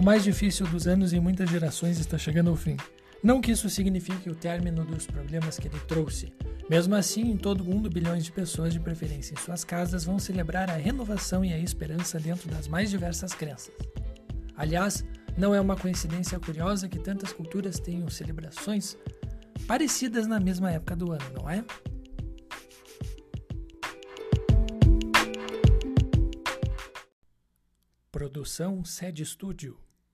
O mais difícil dos anos em muitas gerações está chegando ao fim. Não que isso signifique o término dos problemas que ele trouxe. Mesmo assim, em todo o mundo, bilhões de pessoas, de preferência em suas casas, vão celebrar a renovação e a esperança dentro das mais diversas crenças. Aliás, não é uma coincidência curiosa que tantas culturas tenham celebrações parecidas na mesma época do ano, não é? Produção Sede Estúdio